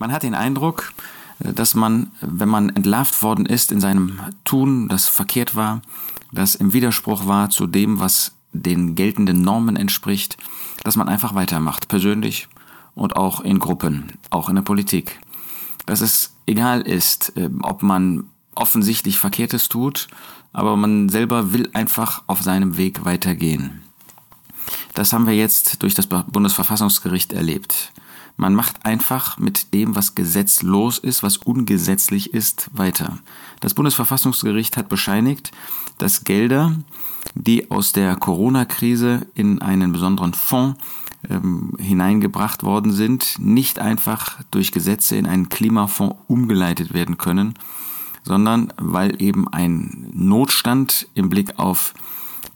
Man hat den Eindruck, äh, dass man, wenn man entlarvt worden ist in seinem Tun, das verkehrt war, das im Widerspruch war zu dem, was den geltenden Normen entspricht, dass man einfach weitermacht, persönlich und auch in Gruppen, auch in der Politik. Dass es egal ist, äh, ob man offensichtlich Verkehrtes tut, aber man selber will einfach auf seinem Weg weitergehen. Das haben wir jetzt durch das Bundesverfassungsgericht erlebt. Man macht einfach mit dem, was gesetzlos ist, was ungesetzlich ist, weiter. Das Bundesverfassungsgericht hat bescheinigt, dass Gelder, die aus der Corona-Krise in einen besonderen Fonds ähm, hineingebracht worden sind, nicht einfach durch Gesetze in einen Klimafonds umgeleitet werden können, sondern weil eben ein Notstand im Blick auf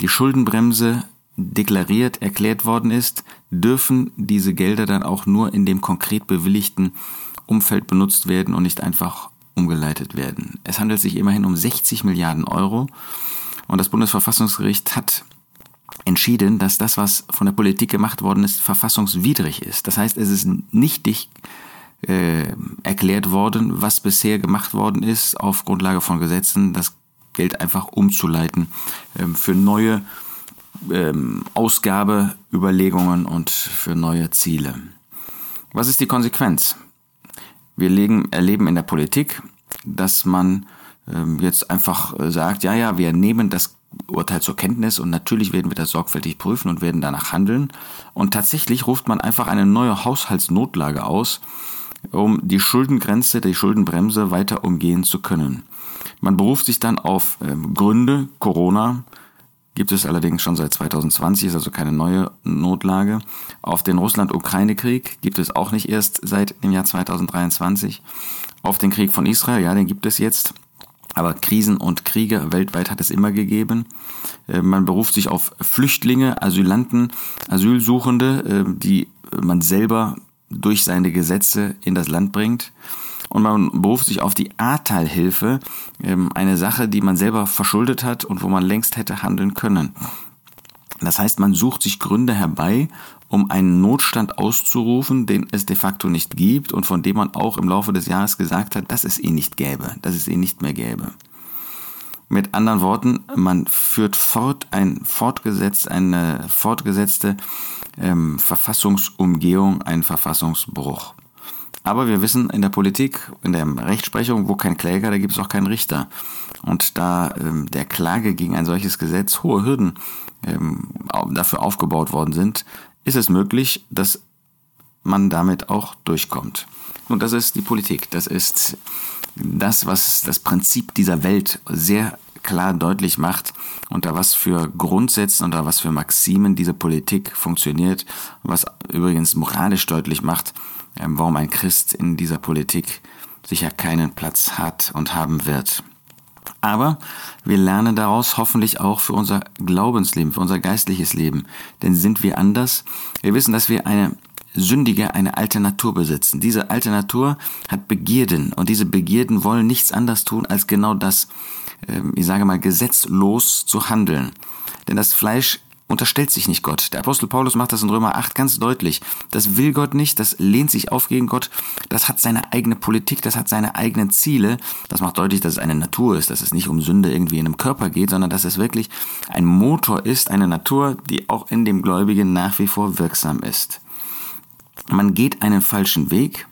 die Schuldenbremse deklariert, erklärt worden ist, dürfen diese Gelder dann auch nur in dem konkret bewilligten Umfeld benutzt werden und nicht einfach umgeleitet werden. Es handelt sich immerhin um 60 Milliarden Euro und das Bundesverfassungsgericht hat entschieden, dass das, was von der Politik gemacht worden ist, verfassungswidrig ist. Das heißt, es ist nichtig äh, erklärt worden, was bisher gemacht worden ist, auf Grundlage von Gesetzen, das Geld einfach umzuleiten äh, für neue ähm, Ausgabeüberlegungen und für neue Ziele. Was ist die Konsequenz? Wir legen, erleben in der Politik, dass man ähm, jetzt einfach äh, sagt, ja, ja, wir nehmen das Urteil zur Kenntnis und natürlich werden wir das sorgfältig prüfen und werden danach handeln. Und tatsächlich ruft man einfach eine neue Haushaltsnotlage aus, um die Schuldengrenze, die Schuldenbremse weiter umgehen zu können. Man beruft sich dann auf ähm, Gründe, Corona, gibt es allerdings schon seit 2020, ist also keine neue Notlage. Auf den Russland-Ukraine-Krieg gibt es auch nicht erst seit dem Jahr 2023. Auf den Krieg von Israel, ja, den gibt es jetzt. Aber Krisen und Kriege weltweit hat es immer gegeben. Äh, man beruft sich auf Flüchtlinge, Asylanten, Asylsuchende, äh, die man selber durch seine Gesetze in das Land bringt und man beruft sich auf die Ahrtal-Hilfe, ähm, eine Sache, die man selber verschuldet hat und wo man längst hätte handeln können. Das heißt, man sucht sich Gründe herbei, um einen Notstand auszurufen, den es de facto nicht gibt und von dem man auch im Laufe des Jahres gesagt hat, dass es ihn nicht gäbe, dass es ihn nicht mehr gäbe. Mit anderen Worten, man führt fort ein fortgesetzt, eine fortgesetzte ähm, Verfassungsumgehung, einen Verfassungsbruch. Aber wir wissen, in der Politik, in der Rechtsprechung, wo kein Kläger, da gibt es auch keinen Richter. Und da ähm, der Klage gegen ein solches Gesetz hohe Hürden ähm, dafür aufgebaut worden sind, ist es möglich, dass man damit auch durchkommt. Und das ist die Politik. Das ist das, was das Prinzip dieser Welt sehr klar deutlich macht, unter was für Grundsätzen, unter was für Maximen diese Politik funktioniert, was übrigens moralisch deutlich macht, warum ein Christ in dieser Politik sicher keinen Platz hat und haben wird. Aber wir lernen daraus hoffentlich auch für unser Glaubensleben, für unser geistliches Leben. Denn sind wir anders? Wir wissen, dass wir eine sündige, eine alte Natur besitzen. Diese alte Natur hat Begierden und diese Begierden wollen nichts anderes tun, als genau das, ähm, ich sage mal, gesetzlos zu handeln. Denn das Fleisch unterstellt sich nicht Gott. Der Apostel Paulus macht das in Römer 8 ganz deutlich. Das will Gott nicht, das lehnt sich auf gegen Gott, das hat seine eigene Politik, das hat seine eigenen Ziele. Das macht deutlich, dass es eine Natur ist, dass es nicht um Sünde irgendwie in einem Körper geht, sondern dass es wirklich ein Motor ist, eine Natur, die auch in dem Gläubigen nach wie vor wirksam ist. Man geht einen falschen Weg,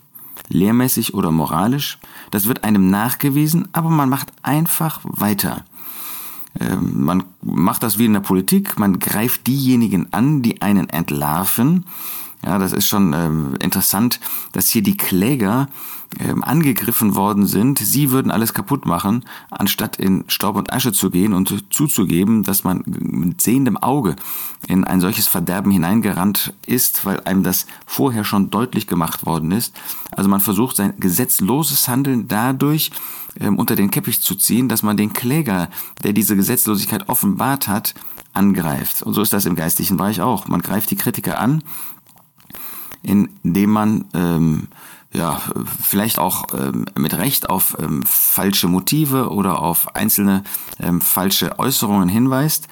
lehrmäßig oder moralisch, das wird einem nachgewiesen, aber man macht einfach weiter. Ähm, man macht das wie in der Politik, man greift diejenigen an, die einen entlarven. Ja, das ist schon ähm, interessant, dass hier die Kläger ähm, angegriffen worden sind. Sie würden alles kaputt machen, anstatt in Staub und Asche zu gehen und zuzugeben, dass man mit sehendem Auge in ein solches Verderben hineingerannt ist, weil einem das vorher schon deutlich gemacht worden ist. Also man versucht sein gesetzloses Handeln dadurch ähm, unter den Käppich zu ziehen, dass man den Kläger, der diese Gesetzlosigkeit offenbart hat, angreift. Und so ist das im geistlichen Bereich auch. Man greift die Kritiker an, indem man ähm, ja vielleicht auch ähm, mit Recht auf ähm, falsche Motive oder auf einzelne ähm, falsche Äußerungen hinweist.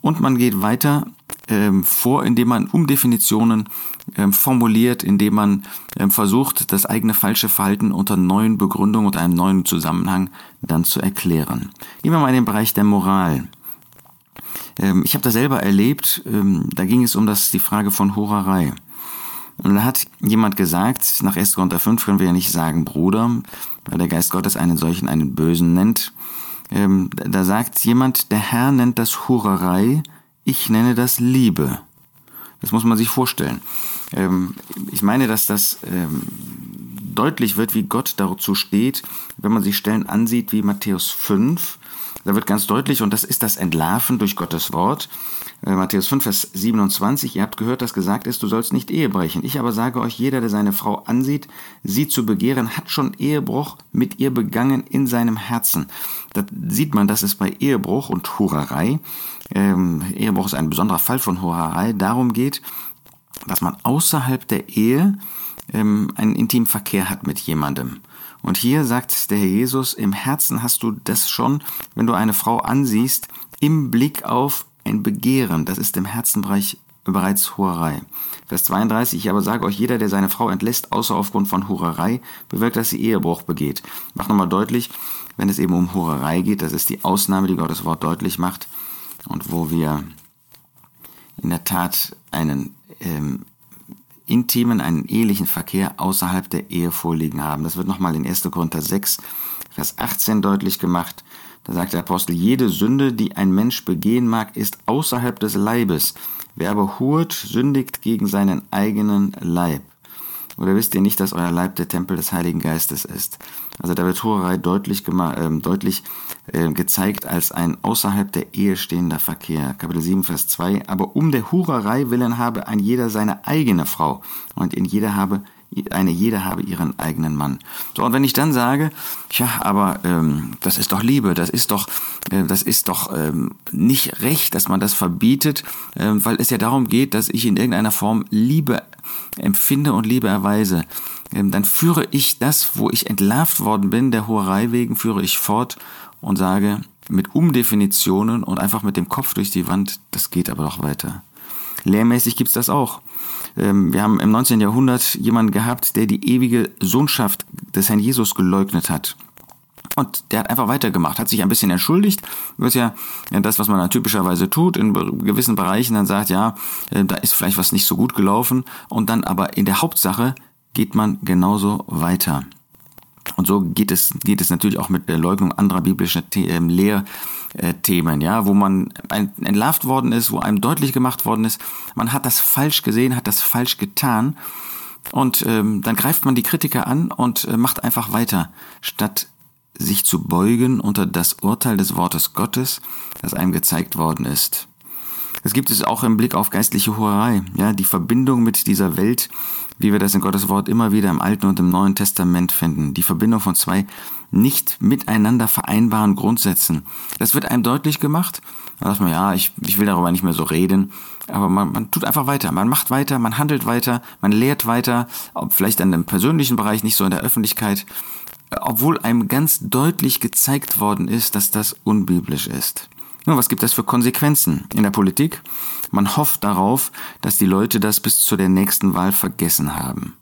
Und man geht weiter ähm, vor, indem man Umdefinitionen ähm, formuliert, indem man ähm, versucht, das eigene falsche Verhalten unter neuen Begründungen und einem neuen Zusammenhang dann zu erklären. Gehen wir mal in den Bereich der Moral. Ähm, ich habe das selber erlebt, ähm, da ging es um das, die Frage von Hurerei. Und da hat jemand gesagt, nach 1. Korinther 5 können wir ja nicht sagen Bruder, weil der Geist Gottes einen solchen einen Bösen nennt. Ähm, da sagt jemand, der Herr nennt das Hurerei, ich nenne das Liebe. Das muss man sich vorstellen. Ähm, ich meine, dass das ähm, deutlich wird, wie Gott dazu steht, wenn man sich Stellen ansieht wie Matthäus 5. Da wird ganz deutlich, und das ist das Entlarven durch Gottes Wort, äh, Matthäus 5, Vers 27, ihr habt gehört, dass gesagt ist, du sollst nicht Ehe brechen. Ich aber sage euch, jeder, der seine Frau ansieht, sie zu begehren, hat schon Ehebruch mit ihr begangen in seinem Herzen. Da sieht man, dass es bei Ehebruch und Hurerei, ähm, Ehebruch ist ein besonderer Fall von Hurerei, darum geht, dass man außerhalb der Ehe ähm, einen intimen Verkehr hat mit jemandem. Und hier sagt der Herr Jesus, im Herzen hast du das schon, wenn du eine Frau ansiehst, im Blick auf ein Begehren, das ist im Herzenbereich bereits Hurerei. Vers 32, ich aber sage euch, jeder, der seine Frau entlässt, außer aufgrund von Hurerei, bewirkt, dass sie Ehebruch begeht. Mach nochmal deutlich, wenn es eben um Hurerei geht, das ist die Ausnahme, die Gottes Wort deutlich macht und wo wir in der Tat einen ähm, intimen, einen ehelichen Verkehr außerhalb der Ehe vorliegen haben. Das wird nochmal in 1. Korinther 6, Vers 18 deutlich gemacht. Da sagt der Apostel, jede Sünde, die ein Mensch begehen mag, ist außerhalb des Leibes. Wer aber hurt, sündigt gegen seinen eigenen Leib. Oder wisst ihr nicht, dass euer Leib der Tempel des Heiligen Geistes ist? Also da wird Hurerei deutlich, äh, deutlich äh, gezeigt als ein außerhalb der Ehe stehender Verkehr. Kapitel 7, Vers 2. Aber um der Hurerei willen habe ein jeder seine eigene Frau und in jeder habe eine jede habe ihren eigenen Mann. So, und wenn ich dann sage, ja, aber ähm, das ist doch Liebe, das ist doch, äh, das ist doch ähm, nicht recht, dass man das verbietet, äh, weil es ja darum geht, dass ich in irgendeiner Form Liebe empfinde und Liebe erweise. Ähm, dann führe ich das, wo ich entlarvt worden bin, der Hoherei wegen, führe ich fort und sage mit Umdefinitionen und einfach mit dem Kopf durch die Wand, das geht aber doch weiter. Lehrmäßig gibt's das auch. Ähm, wir haben im 19. Jahrhundert jemanden gehabt, der die ewige Sohnschaft des Herrn Jesus geleugnet hat. Und der hat einfach weitergemacht, hat sich ein bisschen entschuldigt. Das ist ja das, was man dann typischerweise tut in gewissen Bereichen. Dann sagt, ja, äh, da ist vielleicht was nicht so gut gelaufen. Und dann aber in der Hauptsache geht man genauso weiter. Und so geht es, geht es natürlich auch mit der Leugnung anderer biblischer ähm, Lehrthemen, ja, wo man entlarvt worden ist, wo einem deutlich gemacht worden ist, man hat das falsch gesehen, hat das falsch getan. Und ähm, dann greift man die Kritiker an und äh, macht einfach weiter, statt sich zu beugen unter das Urteil des Wortes Gottes, das einem gezeigt worden ist. Das gibt es auch im Blick auf geistliche Hurerei, ja, die Verbindung mit dieser Welt, wie wir das in Gottes Wort immer wieder im Alten und im Neuen Testament finden. Die Verbindung von zwei nicht miteinander vereinbaren Grundsätzen. Das wird einem deutlich gemacht. Da sagt man, ja, ich, ich will darüber nicht mehr so reden. Aber man, man tut einfach weiter. Man macht weiter, man handelt weiter, man lehrt weiter, ob vielleicht an dem persönlichen Bereich, nicht so in der Öffentlichkeit, obwohl einem ganz deutlich gezeigt worden ist, dass das unbiblisch ist. Nun, was gibt das für Konsequenzen in der Politik? Man hofft darauf, dass die Leute das bis zu der nächsten Wahl vergessen haben.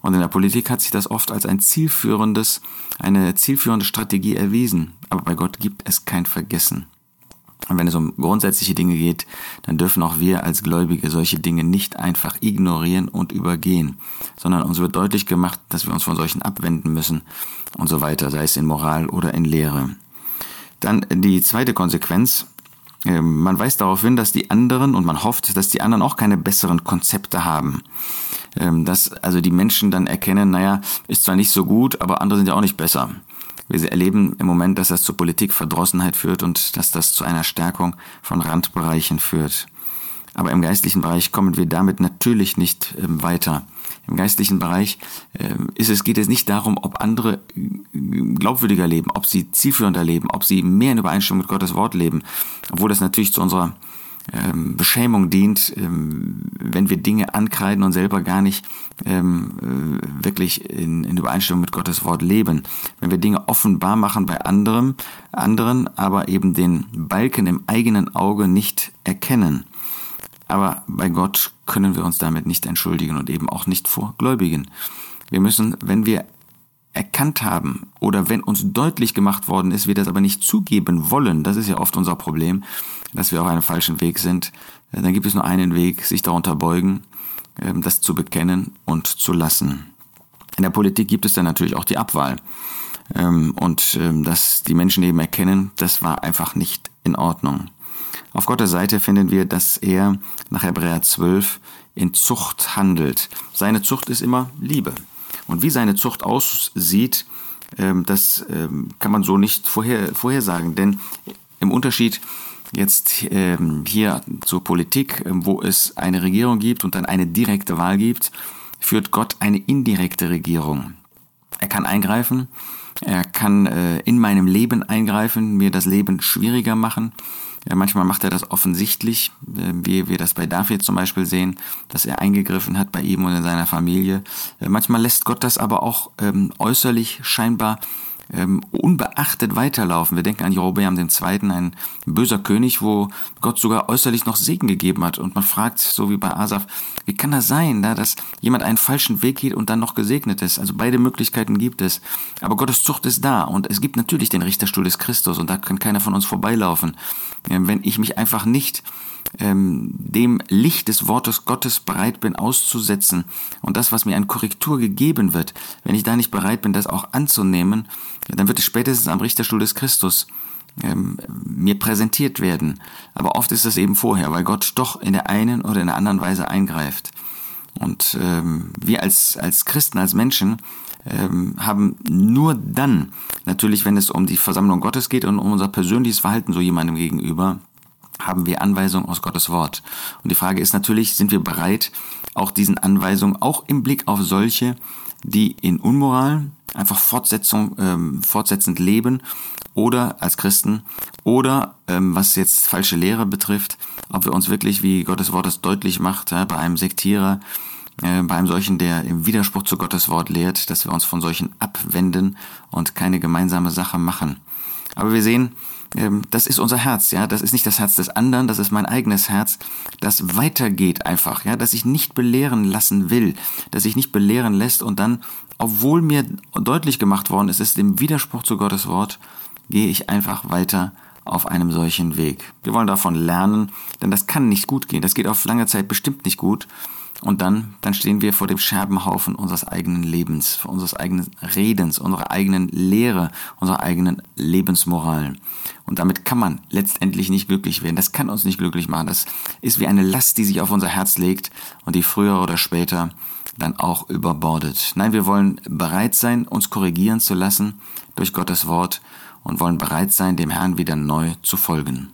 Und in der Politik hat sich das oft als ein zielführendes, eine zielführende Strategie erwiesen. Aber bei Gott gibt es kein Vergessen. Und wenn es um grundsätzliche Dinge geht, dann dürfen auch wir als Gläubige solche Dinge nicht einfach ignorieren und übergehen, sondern uns wird deutlich gemacht, dass wir uns von solchen abwenden müssen und so weiter, sei es in Moral oder in Lehre. Dann die zweite Konsequenz. Ähm, man weist darauf hin, dass die anderen und man hofft, dass die anderen auch keine besseren Konzepte haben. Ähm, dass also die Menschen dann erkennen, naja, ist zwar nicht so gut, aber andere sind ja auch nicht besser. Wir erleben im Moment, dass das zur Politikverdrossenheit führt und dass das zu einer Stärkung von Randbereichen führt. Aber im geistlichen Bereich kommen wir damit natürlich nicht ähm, weiter. Im geistlichen Bereich äh, ist es, geht es nicht darum, ob andere äh, glaubwürdiger leben, ob sie zielführender leben, ob sie mehr in Übereinstimmung mit Gottes Wort leben, obwohl das natürlich zu unserer ähm, Beschämung dient, ähm, wenn wir Dinge ankreiden und selber gar nicht ähm, äh, wirklich in, in Übereinstimmung mit Gottes Wort leben. Wenn wir Dinge offenbar machen bei anderem, anderen, aber eben den Balken im eigenen Auge nicht erkennen. Aber bei Gott können wir uns damit nicht entschuldigen und eben auch nicht vor Gläubigen. Wir müssen, wenn wir erkannt haben oder wenn uns deutlich gemacht worden ist, wir das aber nicht zugeben wollen, das ist ja oft unser Problem, dass wir auf einem falschen Weg sind, äh, dann gibt es nur einen Weg, sich darunter beugen, ähm, das zu bekennen und zu lassen. In der Politik gibt es dann natürlich auch die Abwahl. Ähm, und ähm, dass die Menschen eben erkennen, das war einfach nicht in Ordnung. Auf Gottes Seite finden wir, dass er nach Hebräer 12 in Zucht handelt. Seine Zucht ist immer Liebe. Und wie seine Zucht aussieht, ähm, das ähm, kann man so nicht vorher, vorhersagen. Denn im Unterschied jetzt ähm, hier zur Politik, wo es eine Regierung gibt und dann eine direkte Wahl gibt, führt Gott eine indirekte Regierung. Er kann eingreifen, er kann äh, in meinem Leben eingreifen, mir das Leben schwieriger machen. Ja, manchmal macht er das offensichtlich, äh, wie wir das bei David zum Beispiel sehen, dass er eingegriffen hat bei ihm und in seiner Familie. Äh, manchmal lässt Gott das aber auch ähm, äußerlich scheinbar ähm, unbeachtet weiterlaufen. Wir denken an Jerobeam II., ein böser König, wo Gott sogar äußerlich noch Segen gegeben hat. Und man fragt, so wie bei Asaf, wie kann das sein, da, dass jemand einen falschen Weg geht und dann noch gesegnet ist? Also beide Möglichkeiten gibt es. Aber Gottes Zucht ist da und es gibt natürlich den Richterstuhl des Christus und da kann keiner von uns vorbeilaufen. Ähm, wenn ich mich einfach nicht ähm, dem Licht des Wortes Gottes bereit bin auszusetzen und das, was mir an Korrektur gegeben wird, wenn ich da nicht bereit bin, das auch anzunehmen, dann wird es spätestens am Richterstuhl des Christus ähm, mir präsentiert werden. Aber oft ist das eben vorher, weil Gott doch in der einen oder in der anderen Weise eingreift. Und ähm, wir als, als Christen, als Menschen, ähm, haben nur dann, natürlich wenn es um die Versammlung Gottes geht und um unser persönliches Verhalten so jemandem gegenüber, haben wir Anweisungen aus Gottes Wort. Und die Frage ist natürlich, sind wir bereit, auch diesen Anweisungen, auch im Blick auf solche, die in Unmoral einfach Fortsetzung, ähm, fortsetzend leben oder als Christen oder ähm, was jetzt falsche Lehre betrifft, ob wir uns wirklich, wie Gottes Wort es deutlich macht, ja, bei einem Sektierer, äh, bei einem solchen, der im Widerspruch zu Gottes Wort lehrt, dass wir uns von solchen abwenden und keine gemeinsame Sache machen. Aber wir sehen, ähm, das ist unser Herz, ja, das ist nicht das Herz des anderen, das ist mein eigenes Herz, das weitergeht einfach, ja, dass ich nicht belehren lassen will, dass ich nicht belehren lässt und dann, obwohl mir deutlich gemacht worden ist, es ist im Widerspruch zu Gottes Wort, gehe ich einfach weiter auf einem solchen Weg. Wir wollen davon lernen, denn das kann nicht gut gehen, das geht auf lange Zeit bestimmt nicht gut. Und dann, dann stehen wir vor dem Scherbenhaufen unseres eigenen Lebens, unseres eigenen Redens, unserer eigenen Lehre, unserer eigenen Lebensmoral. Und damit kann man letztendlich nicht glücklich werden. Das kann uns nicht glücklich machen. Das ist wie eine Last, die sich auf unser Herz legt und die früher oder später dann auch überbordet. Nein, wir wollen bereit sein, uns korrigieren zu lassen durch Gottes Wort und wollen bereit sein, dem Herrn wieder neu zu folgen.